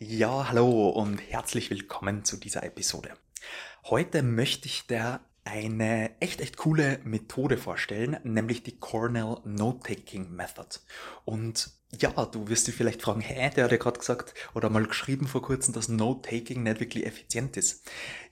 Ja, hallo und herzlich willkommen zu dieser Episode. Heute möchte ich dir eine echt, echt coole Methode vorstellen, nämlich die Cornell Note-Taking Method. Und ja, du wirst dich vielleicht fragen, hä, der hat ja gerade gesagt oder mal geschrieben vor kurzem, dass Note-Taking nicht wirklich effizient ist.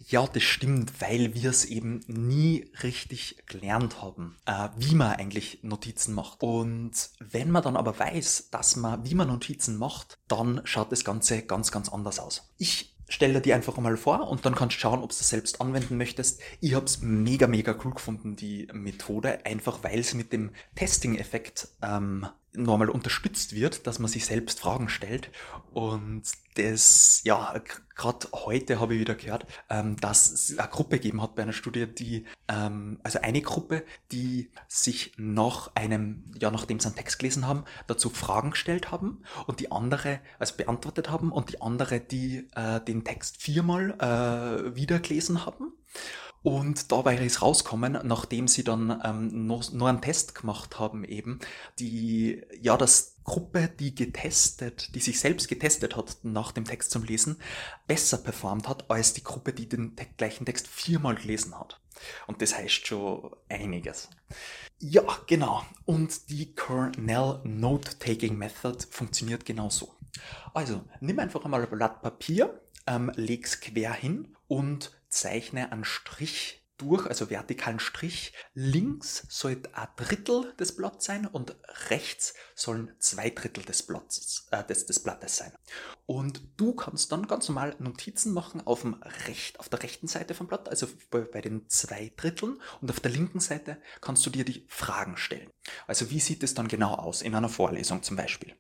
Ja, das stimmt, weil wir es eben nie richtig gelernt haben, äh, wie man eigentlich Notizen macht. Und wenn man dann aber weiß, dass man, wie man Notizen macht, dann schaut das Ganze ganz, ganz anders aus. Ich stell dir die einfach mal vor und dann kannst du schauen, ob du das selbst anwenden möchtest. Ich habe es mega, mega cool gefunden, die Methode, einfach weil es mit dem Testing-Effekt ähm, normal unterstützt wird, dass man sich selbst Fragen stellt. Und das, ja, gerade heute habe ich wieder gehört, ähm, dass es eine Gruppe gegeben hat bei einer Studie, die, ähm, also eine Gruppe, die sich nach einem, ja, nachdem sie einen Text gelesen haben, dazu Fragen gestellt haben und die andere, also beantwortet haben und die andere, die äh, den Text viermal äh, wieder gelesen haben. Und dabei ist rauskommen, nachdem sie dann ähm, noch, noch einen Test gemacht haben, eben, die, ja, das Gruppe, die getestet, die sich selbst getestet hat nach dem Text zum Lesen, besser performt hat, als die Gruppe, die den te gleichen Text viermal gelesen hat. Und das heißt schon einiges. Ja, genau. Und die Cornell Note-Taking Method funktioniert genauso. Also, nimm einfach einmal ein Blatt Papier, ähm, leg's quer hin und zeichne einen Strich durch, also vertikalen Strich. Links sollte ein Drittel des Blattes sein und rechts sollen zwei Drittel des Blattes, äh, des, des Blattes sein. Und du kannst dann ganz normal Notizen machen auf, dem Recht, auf der rechten Seite vom Blatt, also bei, bei den zwei Dritteln. Und auf der linken Seite kannst du dir die Fragen stellen. Also wie sieht es dann genau aus in einer Vorlesung zum Beispiel?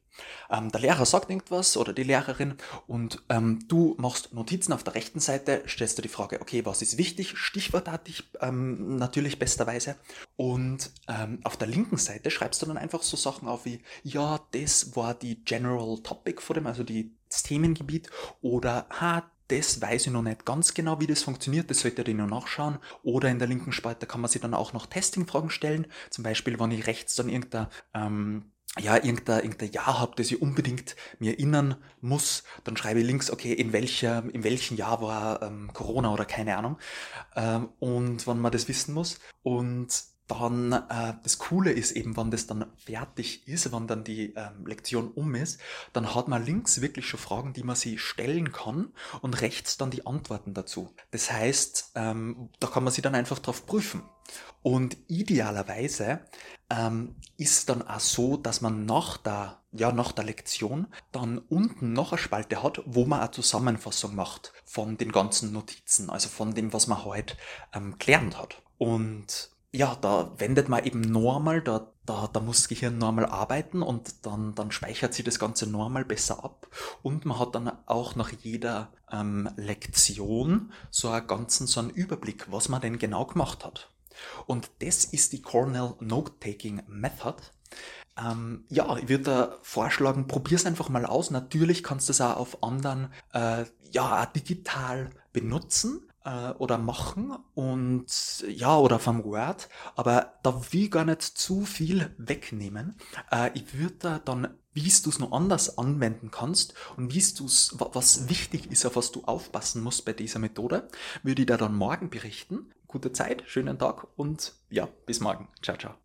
Ähm, der Lehrer sagt irgendwas oder die Lehrerin und ähm, du machst Notizen auf der rechten Seite, stellst du die Frage, okay, was ist wichtig? Stichwortartig ähm, natürlich besterweise. Und ähm, auf der linken Seite schreibst du dann einfach so Sachen auf wie, ja, das war die General Topic vor dem, also die, das Themengebiet oder, ha, das weiß ich noch nicht ganz genau, wie das funktioniert. Das sollte ich noch nachschauen. Oder in der linken Spalte kann man sich dann auch noch Testing-Fragen stellen. Zum Beispiel, wenn ich rechts dann irgendein ähm, ja, irgendein, irgendein Jahr habe, das ich unbedingt mir erinnern muss, dann schreibe ich links, okay, in, welcher, in welchem Jahr war ähm, Corona oder keine Ahnung. Ähm, und wann man das wissen muss. Und dann äh, das Coole ist eben, wenn das dann fertig ist, wenn dann die ähm, Lektion um ist, dann hat man links wirklich schon Fragen, die man sich stellen kann und rechts dann die Antworten dazu. Das heißt, ähm, da kann man sich dann einfach drauf prüfen. Und idealerweise ähm, ist dann auch so, dass man nach der, ja, nach der Lektion dann unten noch eine Spalte hat, wo man eine Zusammenfassung macht von den ganzen Notizen, also von dem, was man heute ähm, gelernt hat. Und ja, da wendet man eben normal, da, da, da muss das Gehirn normal arbeiten und dann, dann speichert sich das Ganze normal besser ab. Und man hat dann auch nach jeder ähm, Lektion so einen ganzen so einen Überblick, was man denn genau gemacht hat. Und das ist die Cornell Note-Taking Method. Ähm, ja, ich würde da vorschlagen, probier es einfach mal aus. Natürlich kannst du es auch auf anderen, äh, ja, digital benutzen äh, oder machen und ja, oder vom Word, aber da will ich gar nicht zu viel wegnehmen. Äh, ich würde da dann, wie du es noch anders anwenden kannst und wie du es, was wichtig ist, auf was du aufpassen musst bei dieser Methode, würde ich da dann morgen berichten. Gute Zeit, schönen Tag und ja, bis morgen. Ciao, ciao.